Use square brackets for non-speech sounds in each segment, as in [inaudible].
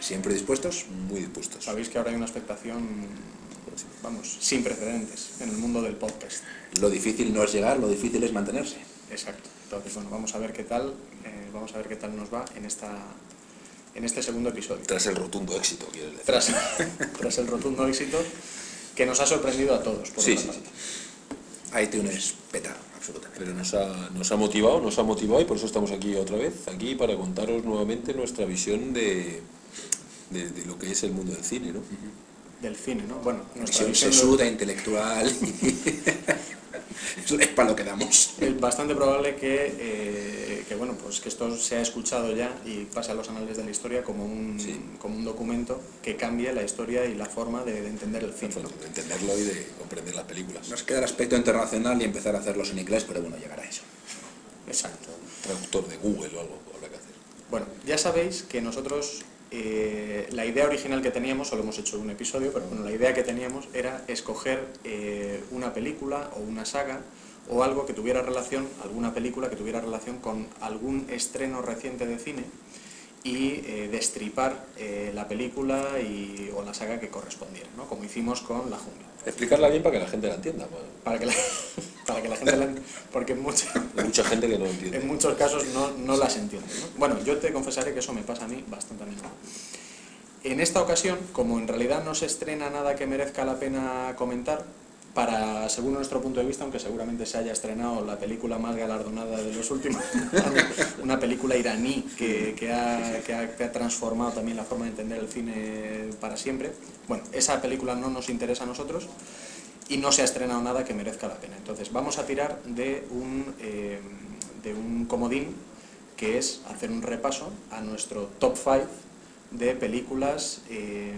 ¿Siempre dispuestos? Muy dispuestos. Sabéis que ahora hay una expectación, vamos, sin precedentes en el mundo del podcast. Lo difícil no es llegar, lo difícil es mantenerse. Exacto. Entonces, bueno, vamos a ver qué tal, eh, vamos a ver qué tal nos va en esta, en este segundo episodio. Tras el rotundo éxito, quieres decir. Tras, [laughs] tras el rotundo éxito que nos ha sorprendido a todos, por Sí, otra sí, parte. iTunes peta, absolutamente. Pero nos ha, nos ha motivado, nos ha motivado y por eso estamos aquí otra vez, aquí para contaros nuevamente nuestra visión de, de, de lo que es el mundo del cine, ¿no? Del cine, ¿no? Bueno, nuestra Visión de- sesuda, intelectual. [laughs] es para lo que damos. Es bastante probable que, eh, que, bueno, pues que esto se ha escuchado ya y pase a los anales de la historia como un, Sí. como un documento que cambie la historia y la forma de, de entender el cine. ¿no? De entenderlo y de comprender las películas. Nos queda el aspecto internacional y empezar a hacerlos en inglés, pero bueno, llegará a eso. Exacto. Traductor de Google o algo habrá que hacer. Bueno, ya sabéis que nosotros eh, la idea original que teníamos, solo hemos hecho un episodio, pero bueno, la idea que teníamos era escoger eh, una película o una saga o algo que tuviera relación, alguna película que tuviera relación con algún estreno reciente de cine y eh, destripar eh, la película y, o la saga que correspondiera, ¿no? como hicimos con La Jungla. Explicarla bien para que la gente la entienda. pues. Para que la, [laughs] para que la gente la... Porque Hay mucha gente que no entiende. en muchos casos no, no las entiendo. ¿no? Bueno, yo te confesaré que eso me pasa a mí bastante a menudo. En esta ocasión, como en realidad no se estrena nada que merezca la pena comentar, para, según nuestro punto de vista, aunque seguramente se haya estrenado la película más galardonada de los últimos [laughs] años, una película iraní que, que ha, que ha- que ha transformado también la forma de entender el cine para siempre, bueno, esa película no nos interesa a nosotros y no se ha estrenado nada que merezca la pena. Entonces vamos a tirar de un, eh, de un comodín que es hacer un repaso a nuestro top 5 de películas, eh,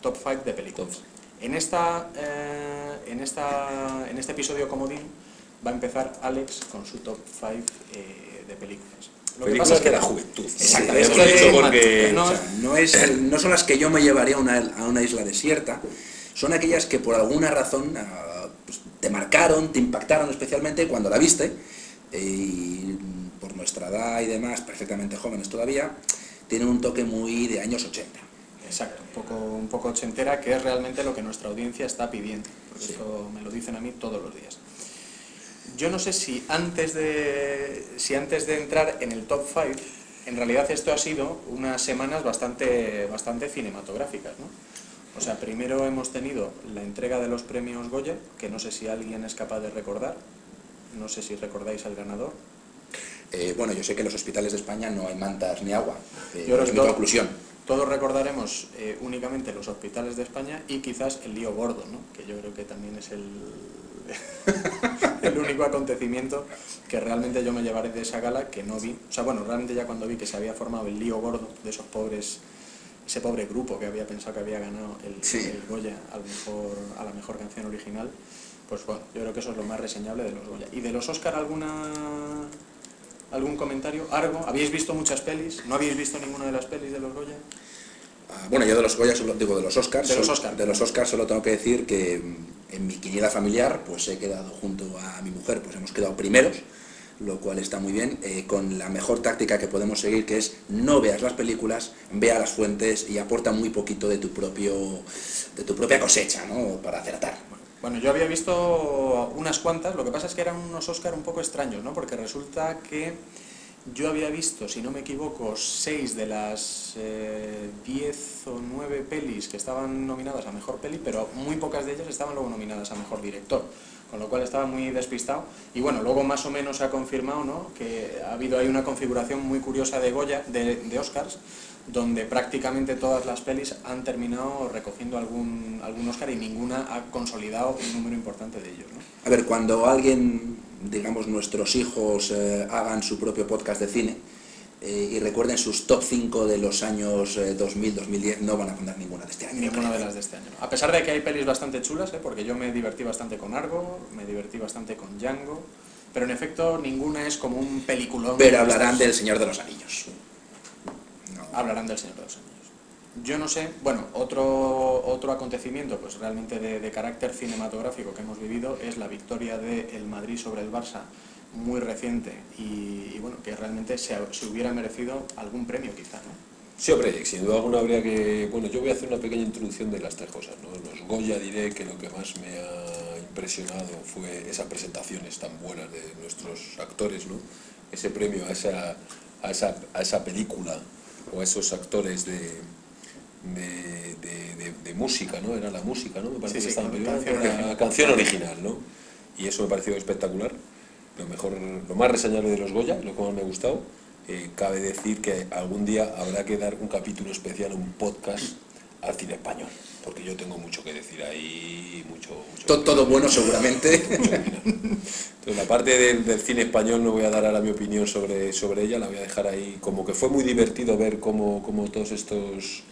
top 5 de películas. Top. En, esta, eh, en, esta, en este episodio comodín va a empezar Alex con su top 5 eh, de películas. Lo que Películas pasa es que de la juventud. Dicho [laughs] No, porque... no, O sea, no, es, [laughs] no son las que yo me llevaría a una, a una isla desierta, son aquellas que por alguna razón pues, te marcaron, te impactaron especialmente cuando la viste, y por nuestra edad y demás, perfectamente jóvenes todavía, tienen un toque muy de años 80. Exacto, un poco, un poco ochentera, que es realmente lo que nuestra audiencia está pidiendo, porque eso me lo dicen a mí todos los días. Yo no sé si antes de, si antes de entrar en el top 5, en realidad esto ha sido unas semanas bastante, bastante cinematográficas, ¿no? O sea, primero hemos tenido la entrega de los premios Goya, que no sé si alguien es capaz de recordar, no sé si recordáis al ganador. Eh, bueno, yo sé que en los hospitales de España no hay mantas ni agua, eh, Yo es mi conclusión. Todos recordaremos eh, únicamente los hospitales de España y quizás el lío gordo, ¿no? que yo creo que también es el, [laughs] el único acontecimiento que realmente yo me llevaré de esa gala que no vi. O sea, bueno, realmente ya cuando vi que se había formado el lío gordo de esos pobres, ese pobre grupo que había pensado que había ganado el, Sí. el Goya al mejor, a la mejor canción original, pues bueno, yo creo que eso es lo más reseñable de los Goya. ¿Y de los Oscar alguna algún comentario? ¿Algo? ¿Habéis visto muchas pelis? ¿No habéis visto ninguna de las pelis de los Goya? Ah, Bueno, yo de los Goya solo digo de los Oscars. De los solo- Oscar. de los Oscars solo tengo que decir que mm, en mi quiniela familiar pues he quedado junto a mi mujer, pues hemos quedado primeros, lo cual está muy bien, eh, con la mejor táctica que podemos seguir, que es no veas las películas, vea las fuentes y aporta muy poquito de tu propio de tu propia cosecha, ¿no? Para acertar. Bueno, yo había visto unas cuantas, lo que pasa es que eran unos Oscar un poco extraños, ¿no? Porque resulta que yo había visto, si no me equivoco, seis de las eh, diez o nueve pelis que estaban nominadas a Mejor Peli, pero muy pocas de ellas estaban luego nominadas a Mejor Director, con lo cual estaba muy despistado. Y bueno, luego más o menos se ha confirmado, ¿no? Que ha habido ahí una configuración muy curiosa de Goya, de, de Oscars, donde prácticamente todas las pelis han terminado recogiendo algún, algún Oscar y ninguna ha consolidado un número importante de ellos. ¿no? A ver, cuando alguien, digamos, nuestros hijos eh, hagan su propio podcast de cine eh, y recuerden sus top 5 de los años eh, 2000-2010, no van a poner ninguna de este año. Ninguna de las de este año. ¿no? A pesar de que hay pelis bastante chulas, ¿eh? porque yo me divertí bastante con Argo, me divertí bastante con Django, pero en efecto ninguna es como un peliculón. Pero de hablarán estos. del Señor de los Anillos. No. hablarán del Señor de los Anillos. Yo no sé, bueno, otro, otro acontecimiento pues realmente de, de carácter cinematográfico que hemos vivido es la victoria del Madrid sobre el Barça muy reciente y, y bueno, que realmente se, se hubiera merecido algún premio quizá, ¿no? Sí, hombre, sin duda alguna habría que... Bueno, yo voy a hacer una pequeña introducción de las tres cosas, ¿no? Los Goya diré que lo que más me ha impresionado fue esas presentaciones tan buenas de nuestros actores, ¿no? Ese premio a esa, a esa, a esa película o a esos actores de, de, de- de- de música, ¿no? Era la música, ¿no? Me parece Sí, que sí, estaban canción la canción original, ¿no? Y eso me pareció espectacular. Lo mejor, lo más reseñable de los Goya, lo que más me ha gustado. Eh, cabe decir que algún día habrá que dar un capítulo especial, un podcast al cine español, porque yo tengo mucho que decir ahí, mucho... mucho To- Todo bueno seguramente. entonces, la parte del, del cine español no voy a dar ahora mi opinión sobre, sobre ella, la voy a dejar ahí. Como que fue muy divertido ver cómo, cómo todos estos,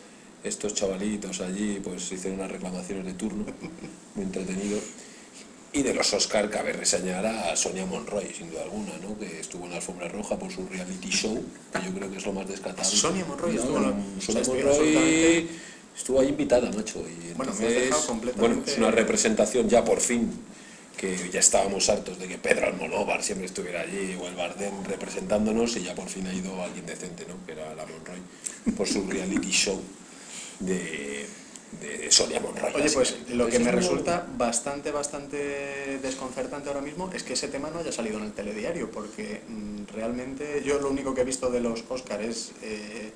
estos chavalitos allí pues hicieron unas reclamaciones de turno, muy entretenido. Y de los Oscar cabe reseñar a Sonia Monroy, sin duda alguna, ¿no? que estuvo en la alfombra roja por su reality show, que yo creo que es lo más descartable. Sonia Monroy estuvo Sonia Monroy estuvo ahí invitada, macho. Y Bueno, me has entonces, dejado completamente- bueno, es una representación ya por fin que ya estábamos hartos de que Pedro Almodóvar siempre estuviera allí o el Bardem representándonos y ya por fin ha ido alguien decente, ¿no? Que era la Monroy por su reality show de, de Sonia Monroy. Oye, pues lo que me resulta bastante, bastante desconcertante ahora mismo es que ese tema no haya salido en el telediario, porque mm, realmente yo lo único que he visto de los Oscars es eh,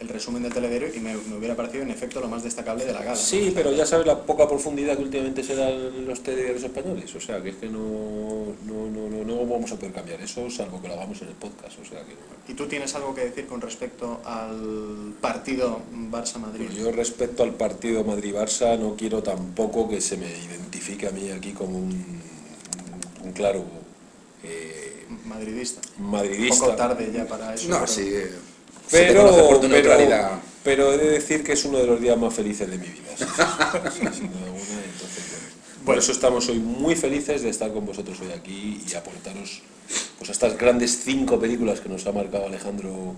el resumen del telediario y me, me hubiera parecido en efecto lo más destacable de la gala. ¿no? Sí, pero ya sabes la poca profundidad que últimamente se dan los telediarios españoles, o sea que es que no, no, no, no, no vamos a poder cambiar eso, salvo que lo hagamos en el podcast, o sea que no. ¿Y tú tienes algo que decir con respecto al partido Barça-Madrid? Bueno, yo respecto al partido Madrid-Barça no quiero tampoco que se me identifique a mí aquí como un, un- un claro eh, Madridista. madridista. Poco tarde ya para eso. No, pero- sí. eh, Pero, conoce por tu pero, neutralidad. pero he de decir que es uno de los días más felices de mi vida. sí, sí, sí, sin duda alguna, entonces, bueno. Por eso estamos hoy muy felices de estar con vosotros hoy aquí y aportaros pues, a estas grandes cinco películas que nos ha marcado Alejandro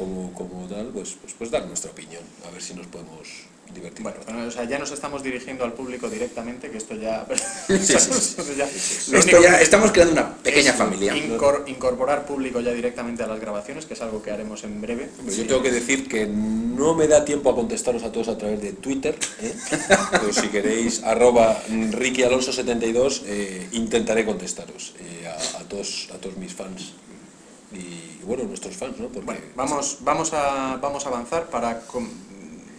como, como tal, pues, pues, pues dar nuestra opinión, a ver si nos podemos divertir. Bueno, bueno, o sea, ya nos estamos dirigiendo al público directamente, que esto ya... [laughs] sí, sí. Esto ya- lo Esto único ya, que- estamos creando una pequeña familia. incor- incorporar público ya directamente a las grabaciones, que es algo que haremos en breve. Pero yo tengo que decir que no me da tiempo a contestaros a todos a través de Twitter, ¿eh? pero si queréis, [laughs] arroba RickyAlonso72, eh, intentaré contestaros eh, a, a todos, a todos mis fans y bueno, nuestros fans, ¿no? Porque Bueno, vamos, vamos, a, vamos a avanzar para com-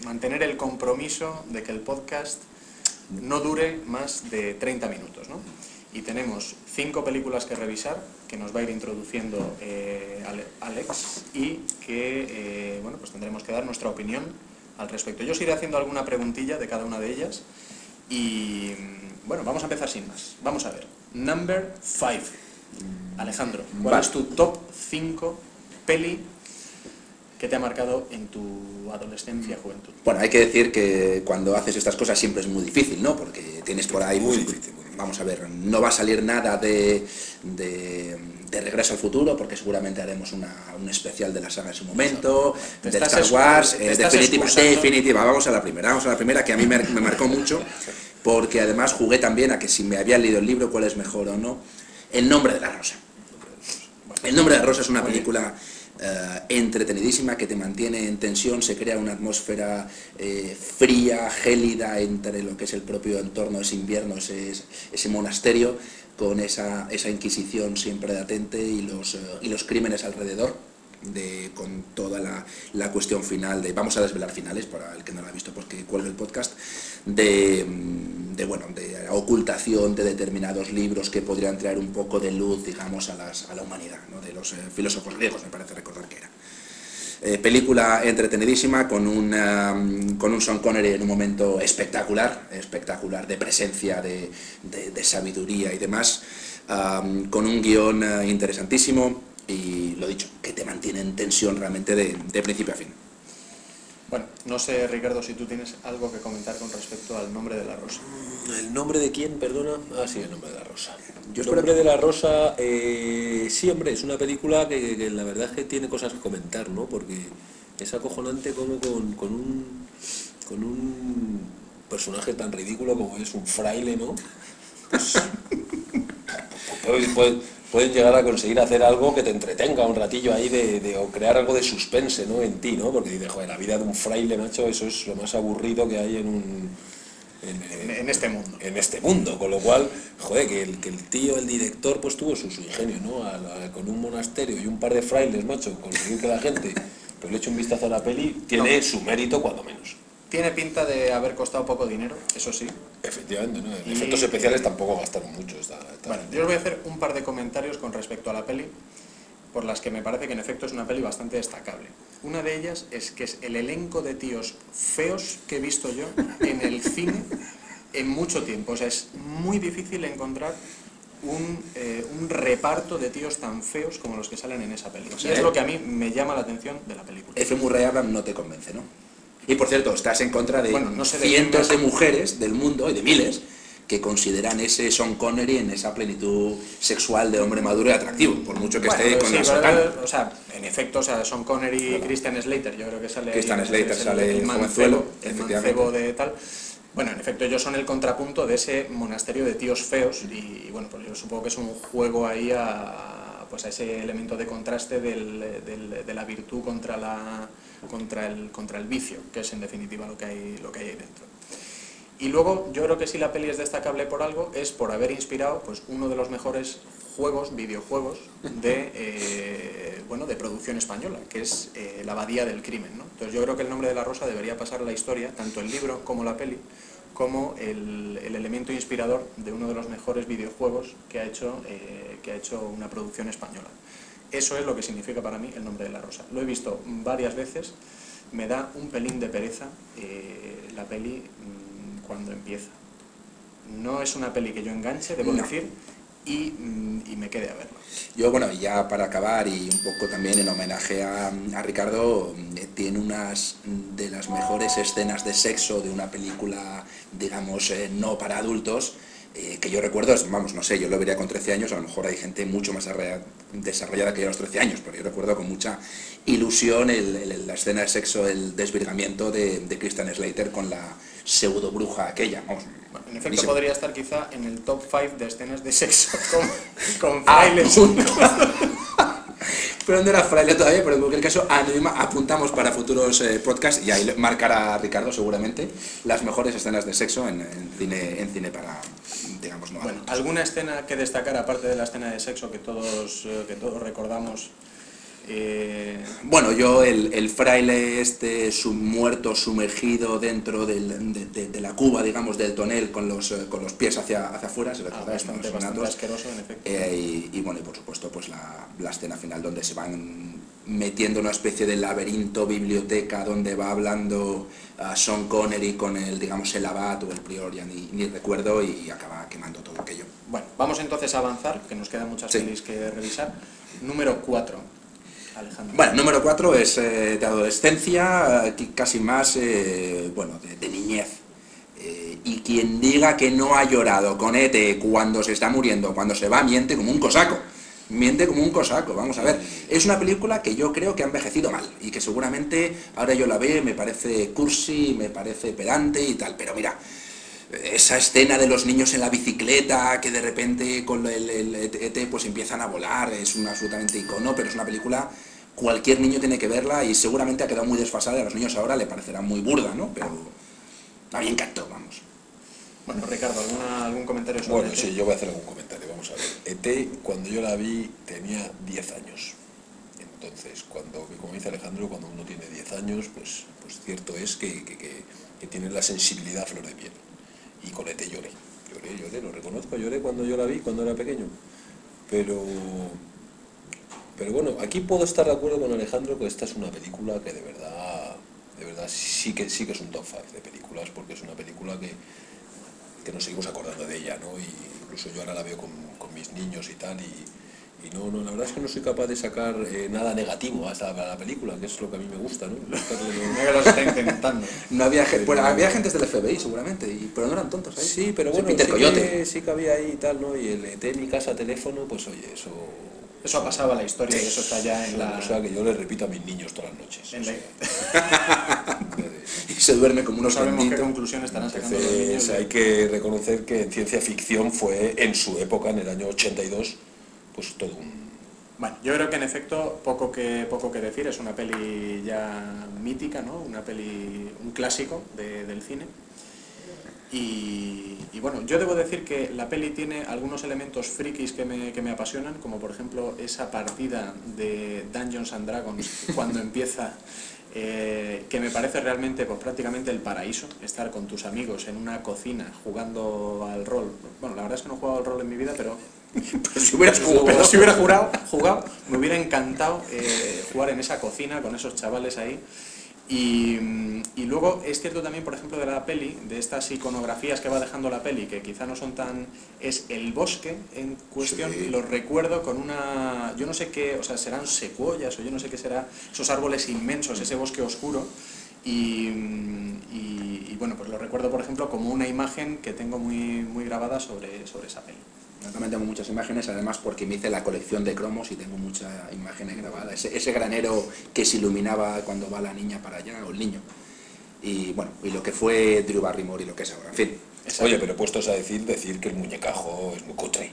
mantener el compromiso de que el podcast no dure más de 30 minutos. ¿no? Y tenemos cinco películas que revisar, que nos va a ir introduciendo eh, Ale- Alex, y que eh, bueno, pues tendremos que dar nuestra opinión al respecto. Yo os iré haciendo alguna preguntilla de cada una de ellas. Y mm, bueno, vamos a empezar sin más. Vamos a ver. Number 5. Alejandro, ¿cuál Vale. es tu top 5 peli que te ha marcado en tu adolescencia, juventud? Bueno, hay que decir que cuando haces estas cosas siempre es muy difícil, ¿no? Porque tienes por ahí... Muy difícil, muy difícil. Vamos a ver, no va a salir nada de, de, de Regreso al Futuro, porque seguramente haremos una, un especial de la saga en su momento, de Star Wars, eh, definitiva, vamos a la primera, vamos a la primera, que a mí me, me marcó mucho, [laughs] porque además jugué también a que si me había leído el libro, cuál es mejor o no, El nombre de la rosa. El nombre de la rosa es una película eh, entretenidísima que te mantiene en tensión, se crea una atmósfera eh, fría, gélida entre lo que es el propio entorno, ese invierno, ese, monasterio, con esa, inquisición siempre latente y los, eh, y los crímenes alrededor. De, con toda la, la cuestión final de vamos a desvelar finales para el que no lo ha visto pues que cuelgue el podcast de, de bueno de ocultación de determinados libros que podrían traer un poco de luz digamos a, las, a la humanidad ¿no? de los eh, filósofos griegos me parece recordar que era Eh, película entretenidísima con un, um, con un Sean Connery en un momento espectacular, espectacular de presencia, de, de- sabiduría y demás, con un guion eh, interesantísimo y lo dicho, que te mantiene en tensión realmente de, de principio a fin. Bueno, no sé, Ricardo, si tú tienes algo que comentar con respecto al nombre de la rosa. ¿El nombre de quién, perdona? Ah, sí, el nombre de la rosa. Yo el espero- nombre de la rosa, eh, sí, hombre, es una película que, que la verdad es que tiene cosas que comentar, ¿no? Porque es acojonante como con, con un, con un personaje tan ridículo como es un fraile, ¿no? [laughs] Pues, puede, puede- pueden llegar a conseguir hacer algo que te entretenga un ratillo ahí de, de- o crear algo de suspense ¿no? en ti, ¿no? Porque dices, joder, la vida de un fraile, macho, eso es lo más aburrido que hay en un... en- En, en este mundo. en este mundo, con lo cual, joder, que el, que el tío, el director, pues tuvo su, su ingenio, ¿no? A con un monasterio y un par de frailes, macho, conseguir que la gente pues le eche un vistazo a la peli, tiene su mérito cuando menos. Tiene pinta de haber costado poco dinero, eso sí. Efectivamente, ¿no? En Y- efectos especiales tampoco gastaron mucho. Esta, esta- Bueno, yo os voy a hacer un par de comentarios con respecto a la peli, por las que me parece que en efecto es una peli bastante destacable. Una de ellas es que es el elenco de tíos feos que he visto yo en el [laughs] cine en mucho tiempo. O sea, es muy difícil encontrar un, eh, un reparto de tíos tan feos como los que salen en esa peli. O sea, es lo que a mí me llama la atención de la película. F. Murray Abraham no te convence, ¿no? Y por cierto, estás en contra de Bueno, no sé de cientos de mujeres del mundo y de miles que consideran ese Sean Connery en esa plenitud sexual de hombre maduro y atractivo, por mucho que Bueno, esté con sí, la sotana. o sea, en efecto, o sea, Sean Connery y Christian Slater, yo creo que sale Christian es Slater el- sale el mancebo, el mancebo de tal. Bueno, en efecto, ellos son el contrapunto de ese monasterio de tíos feos y, bueno, pues yo supongo que es un juego ahí a, pues a ese elemento de contraste del- del- de la virtud contra, la, contra, el, contra el vicio, que es en definitiva lo que hay, lo que hay ahí dentro. Y luego yo creo que si la peli es destacable por algo es por haber inspirado pues uno de los mejores juegos, videojuegos de eh, bueno de producción española, que es eh, La Abadía del Crimen. ¿no? Entonces yo creo que el nombre de la rosa debería pasar a la historia, tanto el libro como la peli, como el, el elemento inspirador de uno de los mejores videojuegos que ha hecho eh, que ha hecho una producción española. Eso es lo que significa para mí el nombre de la rosa. Lo he visto varias veces, me da un pelín de pereza eh, la peli mm, cuando empieza. No es una peli que yo enganche, debo No. decir, y, mm, y me quede a verla. Yo, bueno, ya para acabar y un poco también en homenaje a, a Ricardo, eh, tiene unas de las mejores escenas de sexo de una película, digamos, eh, no para adultos, eh, que yo recuerdo, es- vamos, no sé, yo lo vería con 13 años, a lo mejor hay gente mucho más desarrollada que yo a los 13 años, pero yo recuerdo con mucha ilusión el- el- la escena de sexo, el desvirgamiento de, de Christian Slater con la pseudo bruja aquella, vamos. Bueno, en efecto podría estar quizá en el top 5 de escenas de sexo [laughs] con, con Ah, frailes. [laughs] [laughs] Pero no era fraile todavía, pero en cualquier caso anima- apuntamos para futuros eh, podcasts y ahí marcará Ricardo seguramente las mejores escenas de sexo en, en cine, en cine para, digamos, no Bueno. ¿alguna escena que destacar aparte de la escena de sexo que todos, eh, que todos recordamos? Eh, Bueno, yo el, el fraile este su- muerto sumergido dentro del- de, de- de la cuba, digamos, del tonel con los, eh, con los pies hacia, hacia afuera, se ah, bastante, asqueroso, en efecto. Eh, y, y bueno, y por supuesto, pues la, la escena final donde se van metiendo una especie de laberinto, biblioteca, donde va hablando a Sean Connery con el, digamos, el abad o el prior, ya ni, ni recuerdo, y acaba quemando todo aquello. Bueno, vamos entonces a avanzar, que nos quedan muchas Sí. pelis que revisar. Número 4, Alejandro. Bueno, número 4 es eh, de adolescencia, casi más, eh, bueno, de, niñez. Eh, y quien diga que no ha llorado con ET cuando se está muriendo, cuando se va, miente como un cosaco. Miente como un cosaco, vamos a ver. Es una película que yo creo que ha envejecido mal y que seguramente ahora yo la veo me parece cursi, me parece pedante y tal, pero mira, esa escena de los niños en la bicicleta que de repente con el, el ET pues empiezan a volar, es un absolutamente icono, pero es una película cualquier niño tiene que verla y seguramente ha quedado muy desfasada y a los niños ahora le parecerá muy burda, ¿no? Pero a mí encantó, vamos. Bueno, Ricardo, ¿alguna, ¿algún comentario sobre Bueno, este? sí, yo voy a hacer algún comentario. Vamos a ver. ET, cuando yo la vi, tenía 10 años. Entonces, cuando, como dice Alejandro, cuando uno tiene 10 años, pues, pues cierto es que, que, que, que tiene la sensibilidad a flor de piel. Y con ET lloré. Lloré, lloré, lo reconozco, lloré cuando yo la vi, cuando era pequeño. Pero, pero bueno, aquí puedo estar de acuerdo con Alejandro que esta es una película que de verdad, de verdad sí que, sí que es un top 5 de películas, porque es una película que, que nos seguimos acordando de ella, ¿no? Y incluso yo ahora la veo con, con mis niños y tal, y, y no, no, la verdad es que no soy capaz de sacar eh, nada negativo a esta a la película, que es lo que a mí me gusta, ¿no? [laughs] Intentando. No había, ge- bueno, había agentes del FBI seguramente, y, pero no eran tontos ahí. Sí, pero bueno, Peter sí Coyote. que, sí que había ahí y tal, ¿no? Y el ET mi casa teléfono, pues oye, eso... Eso ha pasado a la historia y eso está ya en la... O sea, que yo le repito a mis niños todas las noches. en la- [laughs] Y se duerme como no unos sabemos qué conclusión estarán sacando los niños. Hay que reconocer que en ciencia ficción fue en su época, en el año 82, pues todo un... Bueno, yo creo que en efecto poco que poco que decir, es una peli ya mítica, ¿no? Una peli, un clásico de- del cine. Y, y bueno, yo debo decir que la peli tiene algunos elementos frikis que me, que me apasionan, como por ejemplo esa partida de Dungeons and Dragons [laughs] cuando empieza, eh, que me parece realmente pues, prácticamente el paraíso, estar con tus amigos en una cocina jugando al rol. Bueno, la verdad es que no he jugado al rol en mi vida, pero [laughs] Pero si hubieras pero jugado, si hubiera jurado, jugado, me hubiera encantado eh, jugar en esa cocina con esos chavales ahí. Y, mm, y luego es cierto también, por ejemplo, de la peli, de estas iconografías que va dejando la peli, que quizá no son tan... es el bosque en cuestión, Sí. lo recuerdo con una... yo no sé qué, o sea, serán secuoyas o yo no sé qué será, esos árboles inmensos, ese bosque oscuro. Y, mm, y- y, bueno, pues lo recuerdo, por ejemplo, como una imagen que tengo muy, muy grabada sobre, sobre esa peli. También tengo muchas imágenes, además porque me hice la colección de cromos y tengo muchas imágenes grabadas. Ese, ese granero que se iluminaba cuando va la niña para allá, o el niño. Y bueno, y lo que fue Drew Barrymore y lo que es ahora. En fin. Oye, pero puestos a decir, decir que el muñecajo es muy cutre.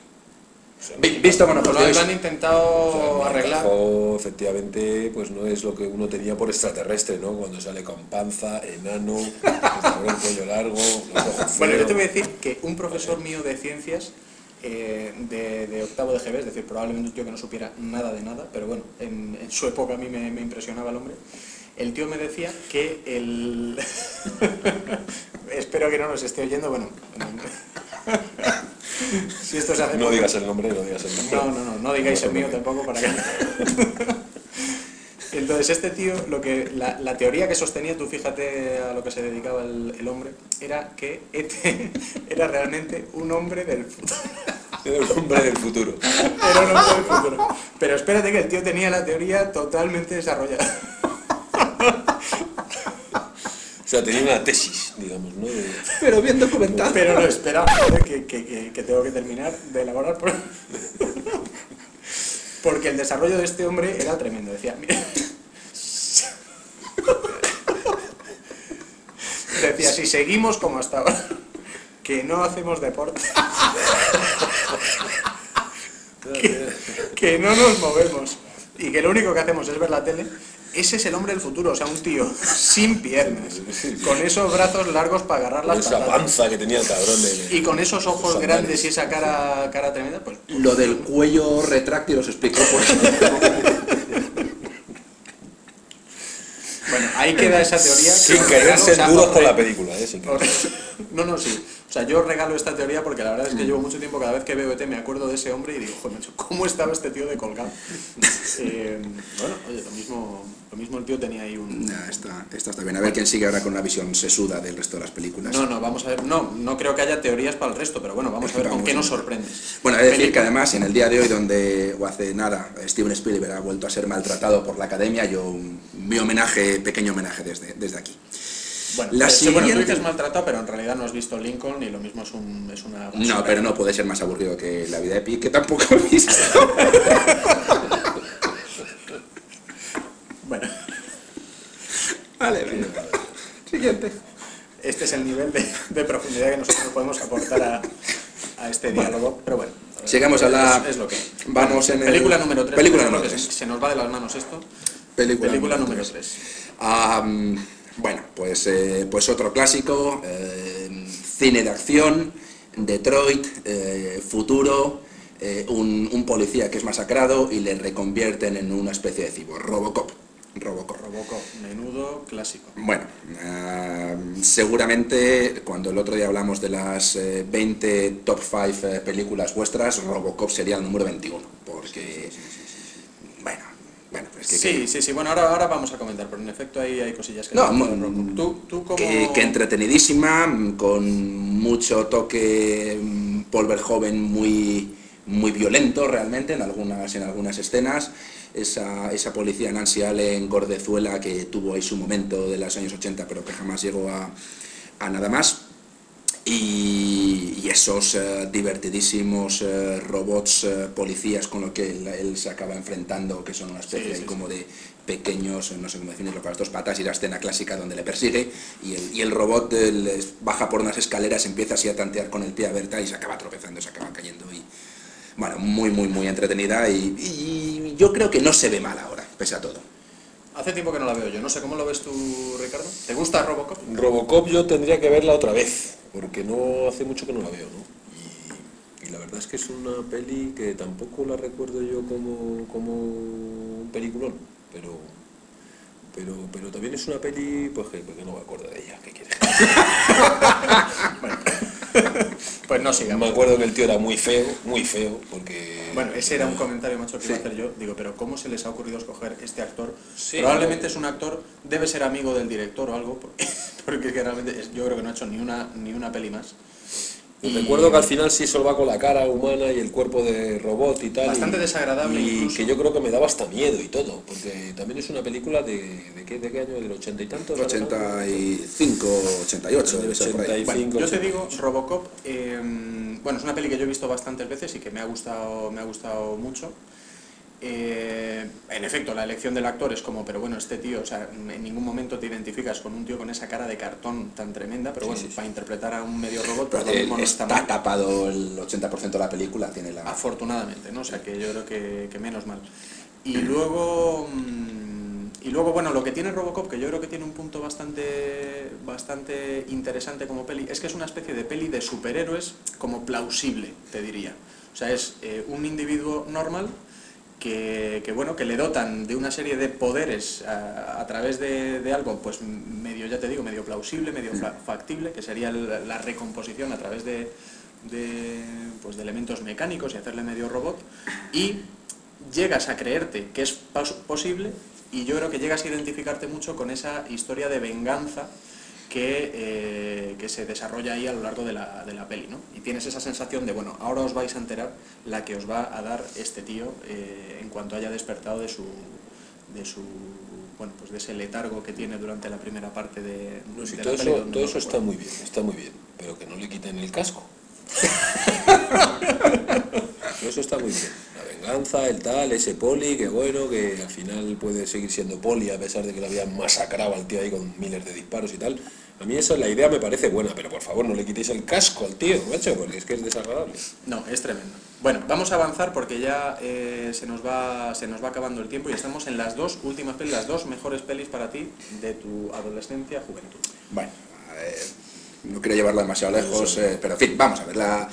O sea, el Vi- visto con ojos Lo, han intentado O sea, el arreglar. muñecajo, efectivamente, pues no es lo que uno tenía por extraterrestre, ¿no? Cuando sale con panza, enano, [laughs] el cabrón, cuello largo, los ojos Bueno, yo te voy a decir que un profesor mío de ciencias eh, de, de octavo de GB, es decir, probablemente un tío que no supiera nada de nada, pero bueno, en, en su época a mí me, me impresionaba el hombre. El tío me decía que el... [laughs] Espero que no nos esté oyendo, bueno... [laughs] si esto se hace No digas el nombre, no digas el nombre. No, no, no, no digáis el mío tampoco para que... [laughs] Entonces este tío, lo que la, la teoría que sostenía, tú fíjate a lo que se dedicaba el, el hombre, era que Ete [laughs] era realmente un hombre del futuro. [laughs] Era el hombre del futuro. Era un hombre del futuro. Pero espérate que el tío tenía la teoría totalmente desarrollada. [laughs] O sea, tenía una tesis, digamos, ¿no? De- pero bien documentado. Pero no, espera, que- que- que tengo que terminar de elaborar. por- Porque el desarrollo de este hombre era tremendo. Decía, mira, decía, si seguimos como hasta ahora, [laughs] que no hacemos deporte, [laughs] que, que no nos movemos y que lo único que hacemos es ver la tele, ese es el hombre del futuro, o sea, un tío [laughs] sin piernas, con esos brazos largos para agarrar las esa patatas. panza que tenía el cabrón de... Y con esos ojos Sandales. grandes y esa cara, cara tremenda, pues Lo del cuello retráctil os explico por qué. Bueno, ahí queda esa teoría. que Sin os querer ser duros os con la película, ¿eh? Sin [laughs] No, no, sí. O sea, yo regalo esta teoría porque la verdad es que llevo mucho tiempo, cada vez que veo ET me acuerdo de ese hombre y digo, joder, macho, ¿cómo estaba este tío de colgado? [laughs] Eh, bueno, oye, lo mismo, lo mismo el tío tenía ahí un... Nah, esta, esta está bien. A ver quién sigue ahora con una visión sesuda del resto de las películas. No, no, vamos a ver. No, no creo que haya teorías para el resto, pero bueno, vamos a ver con qué nos ver. sorprende. Bueno, he de decir que además en el día de hoy, donde, o hace nada, Steven Spielberg ha vuelto a ser maltratado por la academia, yo mi homenaje, pequeño homenaje desde, desde aquí. Bueno, La eh, sí, bueno, tú siguiente- dices maltratado, pero en realidad no has visto Lincoln y lo mismo es, un, es una... No, pero no puede ser más aburrido que La vida de Pi, que tampoco he visto. [laughs] Bueno, Vale, venga. Siguiente. este es el nivel de, de profundidad que nosotros podemos aportar a, a este diálogo, pero bueno. Llegamos a la- Es, es lo que... vamos en el- Película número 3. película número que tres. se, se nos va de las manos esto. Película, Película número número tres. 3. Am, bueno, pues, eh, pues otro clásico, eh, cine de acción, Detroit, eh, futuro, eh, un, un policía que es masacrado y le reconvierten en una especie de cibor, Robocop. Robocop. Robocop, menudo clásico. Bueno, am, seguramente cuando el otro día hablamos de las eh, 20 top 5 películas vuestras, Robocop sería el número 21, porque... Bueno, que... Sí, sí, sí. Bueno, ahora, ahora vamos a comentar, pero en efecto hay, hay cosillas que... No, no. ¿Tú, tú cómo... que, que entretenidísima, con mucho toque mm, Paul Verhoeven muy, muy violento realmente en algunas, en algunas escenas. Esa, esa policía Nancy Allen gordezuela que tuvo ahí su momento de los años 80 pero que jamás llegó a, a nada más. Y, y esos eh, divertidísimos eh, robots eh, policías con los que él, él se acaba enfrentando, que son una especie Sí, como de pequeños, no sé cómo definirlo, con las dos patas y la escena clásica donde le persigue y el, y el robot les baja por unas escaleras, empieza así a tantear con el pie a ver tal y se acaba tropezando, se acaba cayendo y bueno, muy, muy, muy entretenida y, y yo creo que no se ve mal ahora, pese a todo. Hace tiempo que no la veo yo, no sé cómo lo ves tú, Ricardo. ¿Te gusta Robocop? Robocop yo tendría que verla otra vez, porque no hace mucho que no la veo, ¿no? Y, la verdad es que es una peli que tampoco la recuerdo yo como, como un peliculón, pero, pero, pero también es una peli pues que, que no me acuerdo de ella, ¿qué quieres? [laughs] [laughs] Pues no Me sigamos. acuerdo que el tío era muy feo, muy feo, porque... Bueno, ese era un comentario, macho, que iba a hacer yo. Digo, pero ¿cómo se les ha ocurrido escoger este actor? Sí, Probablemente es un actor, debe ser amigo del director o algo, [laughs] porque, porque realmente yo creo que no ha hecho ni una, ni una peli más. Y recuerdo que al final sí solo va con la cara humana y el cuerpo de robot y tal. Bastante y- desagradable Y incluso. que yo creo que me daba hasta miedo y todo, porque también es una película de... ¿De qué, de qué año? ¿Del ochenta y tantos? 85, 88, debe ser por ahí. 85. Bueno, yo te 80. digo, Robocop, eh, bueno, es una peli que yo he visto bastantes veces y que me ha gustado, me ha gustado mucho. Eh, en efecto, la elección del actor es como, pero bueno, este tío, o sea, en ningún momento te identificas con un tío con esa cara de cartón tan tremenda, pero Sí, bueno, sí, sí. para interpretar a un medio robot, Pero pues lo mismo no está tapado el 80% de la película, tiene la... Afortunadamente, ¿no? O sea que yo creo que, que menos mal. Y luego, mm, y luego, bueno, lo que tiene Robocop, que yo creo que tiene un punto bastante, bastante interesante como peli, es que es una especie de peli de superhéroes como plausible, te diría. O sea, es eh, un individuo normal que, que, bueno, que le dotan de una serie de poderes a, a través de, de algo, pues medio, ya te digo, medio plausible, medio fa- factible, que sería la recomposición a través de, de, pues, de elementos mecánicos y hacerle medio robot, y llegas a creerte que es pos- posible y yo creo que llegas a identificarte mucho con esa historia de venganza que, eh, que se desarrolla ahí a lo largo de la, de la peli, ¿no? Y tienes esa sensación de, bueno, ahora os vais a enterar la que os va a dar este tío eh, en cuanto haya despertado de su, de su, bueno, pues de ese letargo que tiene durante la primera parte de, No, sí, de todo la peli, eso, todo está muy bien, está muy bien, pero que no le quiten el casco. [laughs] Todo eso está muy bien. Venganza, el tal, ese poli, que bueno, que al final puede seguir siendo poli a pesar de que lo habían masacrado al tío ahí con miles de disparos y tal. A mí esa la idea me parece buena, pero por favor no le quitéis el casco al tío, macho, porque es que es desagradable. No, es tremendo. Bueno, vamos a avanzar porque ya eh, se, nos va, se nos va acabando el tiempo y estamos en las dos últimas pelis, las dos mejores pelis para ti de tu adolescencia, juventud. Bueno, eh, no quiero llevarlo demasiado lejos, eh, pero en fin, vamos a ver. La,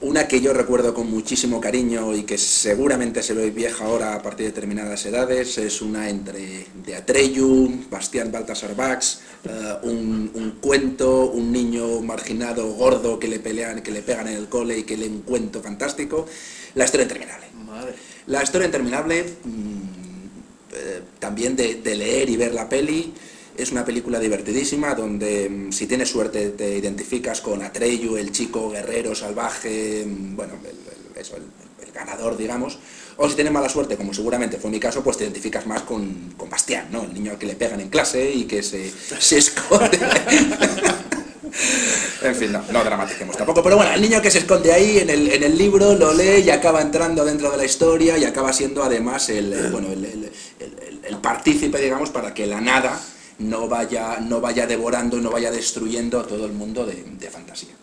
una que yo recuerdo con muchísimo cariño y que seguramente se ve vieja ahora a partir de determinadas edades es una entre de Atreyu, Bastián Baltasar Bax, eh, un, un cuento, un niño marginado gordo que le pelean, que le pegan en el cole y que lee un cuento fantástico, La historia interminable. Madre. La historia interminable, mm, eh, también de, de leer y ver la peli, es una película divertidísima donde mm, si tienes suerte te identificas con Atreyu, el chico guerrero salvaje, mm, bueno, el, el- eso, el- el ganador, digamos. O si tienes mala suerte, como seguramente fue mi caso, pues te identificas más con, con Bastián, ¿no? El niño al que le pegan en clase y que se, se [laughs] esconde. [laughs] En fin, no, no dramatiquemos tampoco. Pero bueno, el niño que se esconde ahí en el, en el libro lo lee y acaba entrando dentro de la historia y acaba siendo además el, el- bueno, el, el- el- el- el partícipe, digamos, para que la nada no vaya, no vaya devorando, no vaya destruyendo a todo el mundo de, de fantasía.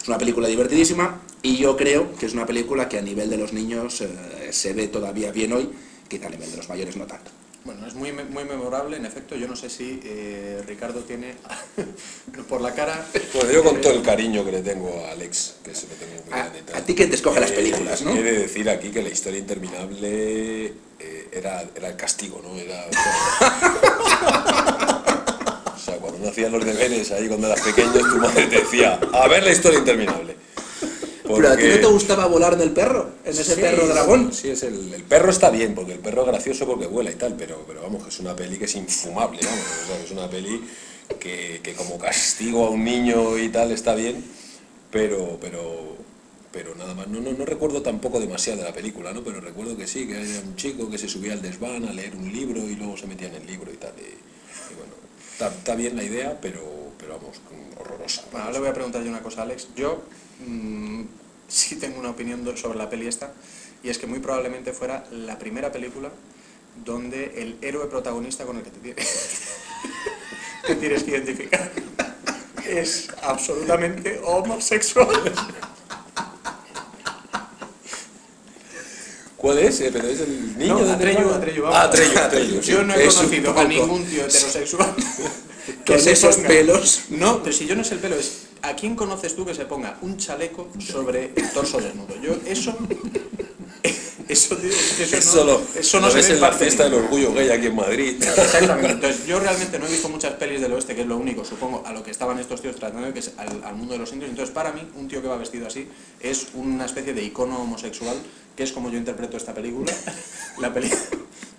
Es una película divertidísima y yo creo que es una película que a nivel de los niños eh, se ve todavía bien hoy, quizá a nivel de los mayores no tanto. Bueno, es muy, muy memorable, en efecto, yo no sé si eh, Ricardo tiene [laughs] por la cara... Bueno, yo con eh, todo el cariño que le tengo a Alex, que se lo tengo muy A- grande a ti que te escoge las eh, películas, ¿no? He de decir aquí que la historia interminable eh, era, era el castigo, ¿no? Era, [laughs] cuando no hacías los deberes ahí cuando eras pequeño, tu madre te decía, a ver la historia interminable. Pero a ti no Porque- te gustaba volar del perro, en ese Sí, perro dragón. Sí, es el, el perro está bien, porque el perro es gracioso porque vuela y tal, pero, pero vamos, que es una peli que es infumable, vamos, o sea, que es una peli que, que como castigo a un niño y tal está bien, pero, pero, pero nada más. No, no, no recuerdo tampoco demasiado de la película, ¿no? Pero recuerdo que sí, que había un chico que se subía al desván a leer un libro y luego se metía en el libro y tal. Y, y bueno, está, está bien la idea, pero, pero vamos, horrorosa. Bueno, ahora le voy a preguntar yo una cosa, Alex. Yo mm, sí tengo una opinión sobre la peli esta, y es que muy probablemente fuera la primera película donde el héroe protagonista con el que te tienes, [laughs] te tienes que identificar [laughs] es absolutamente homosexual. [laughs] ¿Cuál es? Eh, Pero es el niño No, de Atreyu. Atreyu. Ah, Atreyu, Atreyu, sí. Yo no he Es conocido a ningún tío heterosexual [laughs] Con se esos ponga- pelos. No, pero si yo no es el pelo, es ¿a quién conoces tú que se ponga un chaleco sobre el torso desnudo? Yo eso [laughs] eso, eso, Eso no, lo, eso no lo se ves ve en la fiesta del orgullo gay aquí en Madrid. Exactamente. Entonces, yo realmente no he visto muchas pelis del oeste, que es lo único, supongo, a lo que estaban estos tíos tratando, que es al, al mundo de los indios. Entonces, para mí, un tío que va vestido así es una especie de icono homosexual, que es como yo interpreto esta película. [laughs] La peli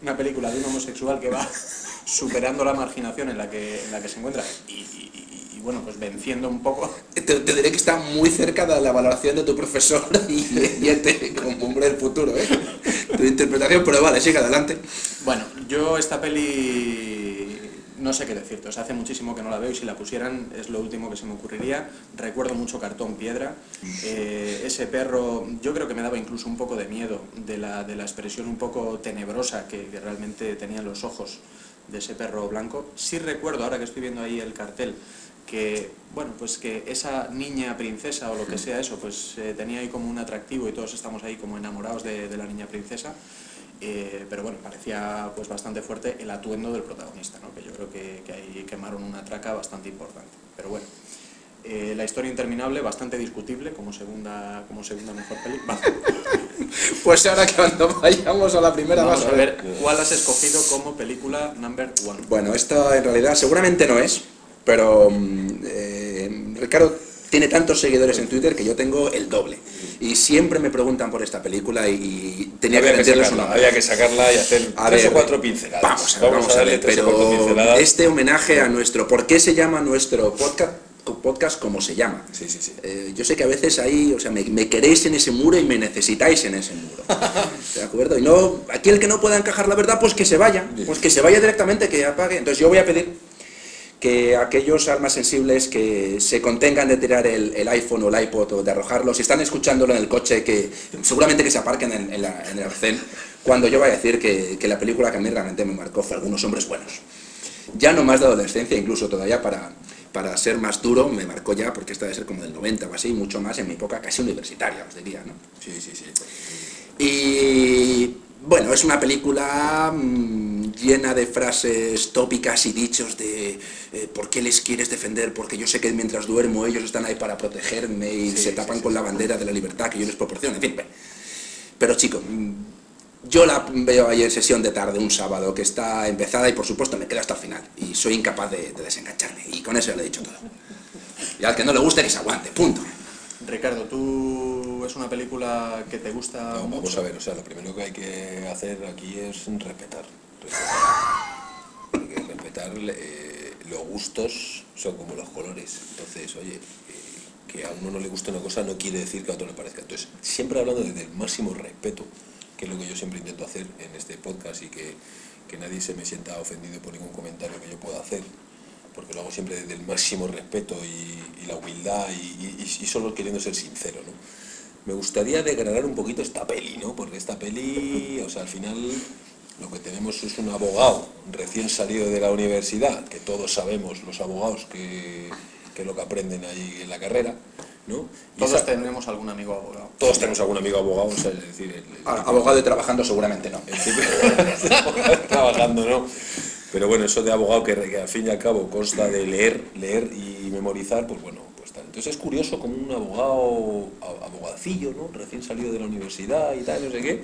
una película de un homosexual que va [laughs] superando la marginación en la que, en la que se encuentra y- y, bueno, pues venciendo un poco. [laughs] Te, te diré que está muy cerca de la valoración de tu profesor [laughs] y, y este como hombre del futuro, ¿eh? Tu interpretación, pero vale, sigue adelante. Bueno, yo esta peli no sé qué decirte, o sea, hace muchísimo que no la veo y si la pusieran es lo último que se me ocurriría. Recuerdo mucho cartón piedra, eh, ese perro, yo creo que me daba incluso un poco de miedo de la, de la expresión un poco tenebrosa que, que realmente tenían los ojos de ese perro blanco. Sí recuerdo, ahora que estoy viendo ahí el cartel, que bueno pues que esa niña princesa o lo que sea eso pues eh, tenía ahí como un atractivo y todos estamos ahí como enamorados de, de la niña princesa eh, pero bueno parecía pues bastante fuerte el atuendo del protagonista ¿no? que yo creo que, que ahí quemaron una traca bastante importante. Pero bueno eh, la historia interminable bastante discutible como segunda como segunda mejor peli. [laughs] Va, Pues ahora que cuando vayamos a la primera vamos vas a ver cuál has escogido como película number one. Bueno, esto en realidad seguramente no es, pero mm, eh, Ricardo tiene tantos seguidores en Twitter que yo tengo el doble. Y siempre me preguntan por esta película y, y tenía que había, que venderles sacarla, una. había que sacarla y hacer A tres ver, o cuatro pinceladas. Vamos a ver, vamos a darle ver, tres o cuatro pero pinceladas. este homenaje a nuestro... ¿Por qué se llama nuestro podcast, podcast como se llama? Sí, sí, sí. Eh, yo sé que a veces ahí, o sea, me, me queréis en ese muro y me necesitáis en ese muro. [laughs] ¿De acuerdo? Y no, aquí el que no pueda encajar la verdad, pues que se vaya. Pues que se vaya directamente, que apague. Entonces yo voy a pedir que aquellos almas sensibles que se contengan de tirar el, el iPhone o el iPod o de arrojarlo, si están escuchándolo en el coche, que seguramente que se aparquen en, en la- en el arcén, cuando yo vaya a decir que, que la película que a mí realmente me marcó fue Algunos Hombres Buenos ya no más de adolescencia, incluso todavía para, para ser más duro, me marcó ya, porque esta debe ser como del 90 o así, mucho más en mi época casi universitaria, os diría, ¿no? Sí, sí, sí. Y bueno, es una película mm, llena de frases tópicas y dichos de eh, por qué les quieres defender, porque yo sé que mientras duermo ellos están ahí para protegerme y Sí, se tapan sí, con sí. la bandera de la libertad que yo les proporciono, en fin. Pero chicos, mm, yo la veo ayer sesión de tarde, un sábado, que está empezada y por supuesto me quedo hasta el final. Y soy incapaz de, de desengancharme. Y con eso ya le he dicho todo. Y al que no le guste, que se aguante, punto. Ricardo, ¿tú es una película que te gusta No, vamos mucho? a ver, o sea, lo primero que hay que hacer aquí es respetar. Respetar. Eh, los gustos son como los colores. Entonces, oye, eh, que a uno no le guste una cosa no quiere decir que a otro le parezca. Entonces, siempre hablando desde el máximo respeto, que es lo que yo siempre intento hacer en este podcast y que, que nadie se me sienta ofendido por ningún comentario que yo pueda hacer, porque lo hago siempre desde el máximo respeto y, y la humildad y, y- y solo queriendo ser sincero, ¿no? Me gustaría degradar un poquito esta peli, ¿no? Porque esta peli, o sea, al final tenemos es un abogado recién salido de la universidad, que todos sabemos los abogados que, que es lo que aprenden ahí en la carrera, ¿no? Todos esa- tenemos algún amigo abogado. todos tenemos algún amigo abogado, o sea, es decir, el- el- Ahora, abogado y trabajando seguramente no. el tipo [laughs] trabajando, ¿no? Pero bueno, eso de abogado que, que al fin y al cabo consta de leer, leer y memorizar, pues bueno, pues tal. Entonces es curioso como un abogado, a- abogadcillo, ¿no? Recién salido de la universidad y tal, no sé qué,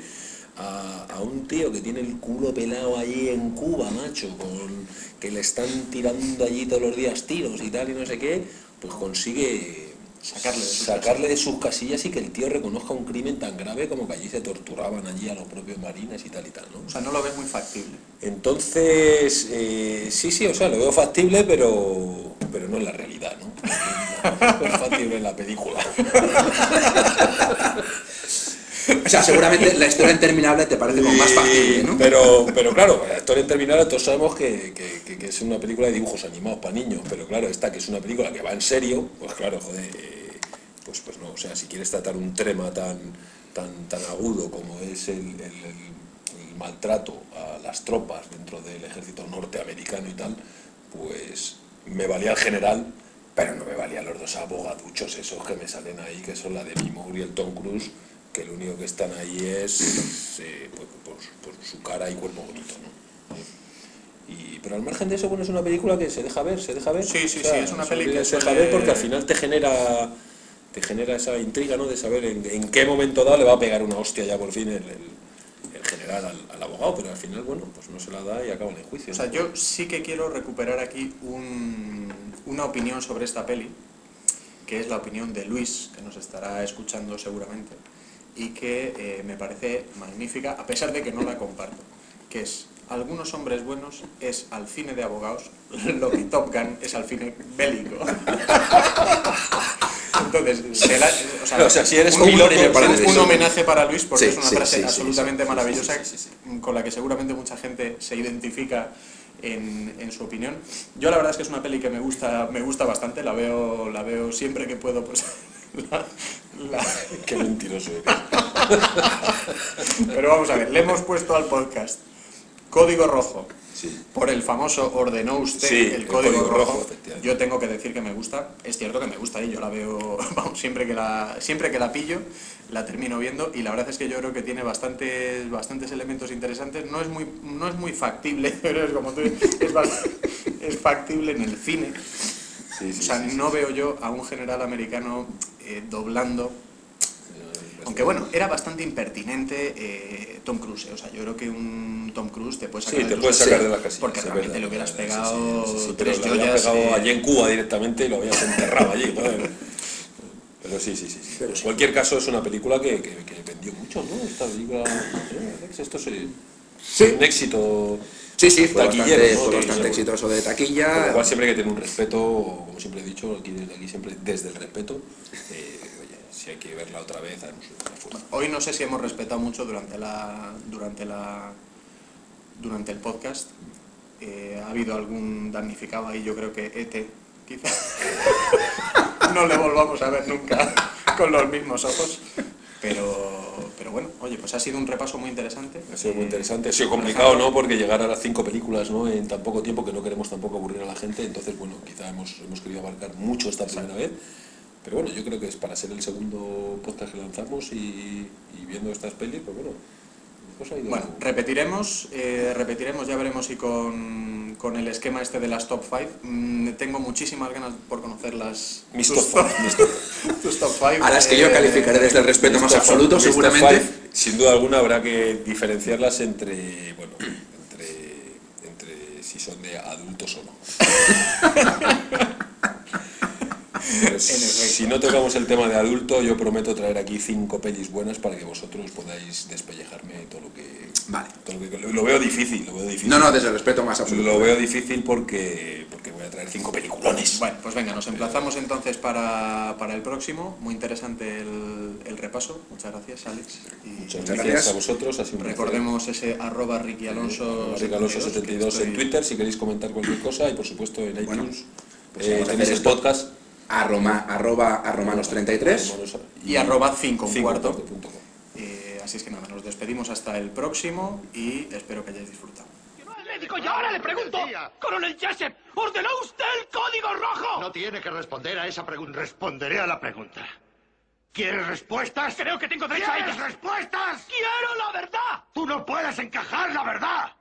a, a un tío que tiene el culo pelado allí en Cuba, macho, con que le están tirando allí todos los días tiros y tal y no sé qué, pues consigue Sacarle de sus sacarle de sus casillas y que el tío reconozca un crimen tan grave como que allí se torturaban allí a los propios marines y tal y tal, ¿no? O sea, no lo ves muy factible. Entonces, eh, sí, sí, o sea, lo veo factible, pero, pero no en la realidad, ¿no? [laughs] No es factible en la película. [laughs] O sea, seguramente la historia interminable te parece como más factible, ¿no? Pero, pero claro, la historia interminable todos sabemos que, que- que- es una película de dibujos animados para niños, pero claro, esta que es una película que va en serio, pues claro, joder, eh, pues, pues no, o sea, si quieres tratar un tema tan, tan, tan agudo como es el, maltrato a las tropas dentro del ejército norteamericano y tal, pues me valía el general, pero no me valían los dos abogaduchos esos que me salen ahí, que son la de Moore y el Tom Cruise, que lo único que están ahí es eh, por, por- por su cara y cuerpo bonito, ¿no? Eh, Y, pero al margen de eso, bueno, es una película que se deja ver, se deja ver. Sí, sí, sí, es una se olvida, que se deja ver porque al final te genera te genera esa intriga, ¿no? De saber en, en qué momento dado le va a pegar una hostia ya por fin el, el- el general al, al abogado, pero al final, bueno, pues no se la da y acaba en el juicio. O sea, ¿no? yo sí que quiero recuperar aquí un- una opinión sobre esta peli, que es la opinión de Luis, que nos estará escuchando seguramente, y que eh, me parece magnífica, a pesar de que no la comparto, que es Algunos hombres buenos es al cine de abogados [laughs] lo que Top Gun es al cine bélico. [laughs] Entonces, se la- o sea, O sea, si eres un, un- un homenaje para Luis porque Sí, es una sí, frase sí, absolutamente maravillosa con la que seguramente mucha gente se identifica en, en su opinión. Yo la verdad es que es una peli que me gusta, me gusta bastante, la veo, la veo siempre que puedo, pues la- la- Qué mentiroso eres. pero vamos a ver, le hemos puesto al podcast Código Rojo. Sí. Por el famoso ordenó usted Sí, el el código, rojo. yo tengo que decir que me gusta. Es cierto que me gusta y yo la veo, [laughs] vamos, siempre que la, siempre que la pillo, la termino viendo y la verdad es que yo creo que tiene bastantes, bastantes elementos interesantes. No es muy, no es muy factible, [laughs] pero es como tú dices, es, bast- es factible en el cine. Sí, sí, O sea, no veo yo a un general americano eh, doblando Eh, aunque bueno, era bastante impertinente eh, Tom Cruise. eh. O sea, yo creo que un Tom Cruise te puede sacar Sí, te casillas, sacar de la casilla. Porque sí, realmente verdad, le hubieras pegado sí, pero tres lo habías joyas. pegado eh, allí en Cuba directamente y lo habías enterrado allí, joder. Pero sí, sí, sí. Pero en cualquier caso es una película que, que- que vendió mucho, ¿no? Esta película. Esto es un éxito. Sí, sí, fue Taquillero, bastante, ¿no? fue bastante exitoso de Con taquilla. lo cual siempre hay que tener un respeto, como siempre he dicho, aquí desde aquí siempre desde el respeto. eh, oye, si hay que verla otra vez, haremos una esfuerzo. Hoy no sé si hemos respetado mucho durante la durante la durante el podcast. Eh, ha habido algún damnificado ahí, yo creo que ET, quizá. [laughs] no le volvamos a ver nunca con los mismos ojos. Pero, pero bueno, oye, pues ha sido un repaso muy interesante. Ha sido muy interesante. Ha sido complicado, ¿no? Porque llegar a las cinco películas, ¿no? En tan poco tiempo que no queremos tampoco aburrir a la gente. Entonces, bueno, quizá hemos, hemos querido abarcar mucho esta primera vez. Pero bueno, yo creo que es para ser el segundo podcast que lanzamos y, y viendo estas pelis, pues bueno, cosa Bueno, repetiremos, eh, repetiremos, ya veremos si con, con el esquema este de las top 5. tengo muchísimas ganas por conocer las Mis tus top five, [laughs] mis top tus top five, A las que yo eh, calificaré desde el respeto más absoluto, seguramente. Five, sin duda alguna habrá que diferenciarlas entre, bueno, entre, entre si son de adultos o no. [laughs] Pero si no tocamos el tema de adulto, yo prometo traer aquí cinco pelis buenas para que vosotros podáis despellejarme todo lo que... Vale. todo lo, que lo, lo veo difícil, lo veo difícil. No, no, desde el respeto más absoluto. Lo veo difícil porque, porque voy a traer cinco peliculones. Bueno, pues venga, nos emplazamos entonces para, para el próximo. Muy interesante el, el repaso. Muchas gracias, Alex. Y Muchas gracias, gracias. a vosotros. Ha sido recordemos ese arroba Ricky Alonso, Alonso 72 que en Twitter si queréis comentar cualquier cosa y por supuesto en Bueno, iTunes pues eh, tenéis el podcast A Roma, arroba a romanos33. Y arroba 5 un cinco cuarto. Eh, así es que nada, nos despedimos hasta el próximo y espero que hayáis disfrutado. y ahora le pregunto, coronel Jessup, ¿ordenó usted el código rojo? No tiene que responder a esa pregunta. Responderé a la pregunta. ¿Quieres respuestas? Creo que tengo derecho a ¿Quieres ellas. respuestas? ¡Quiero la verdad! Tú no puedes encajar la verdad.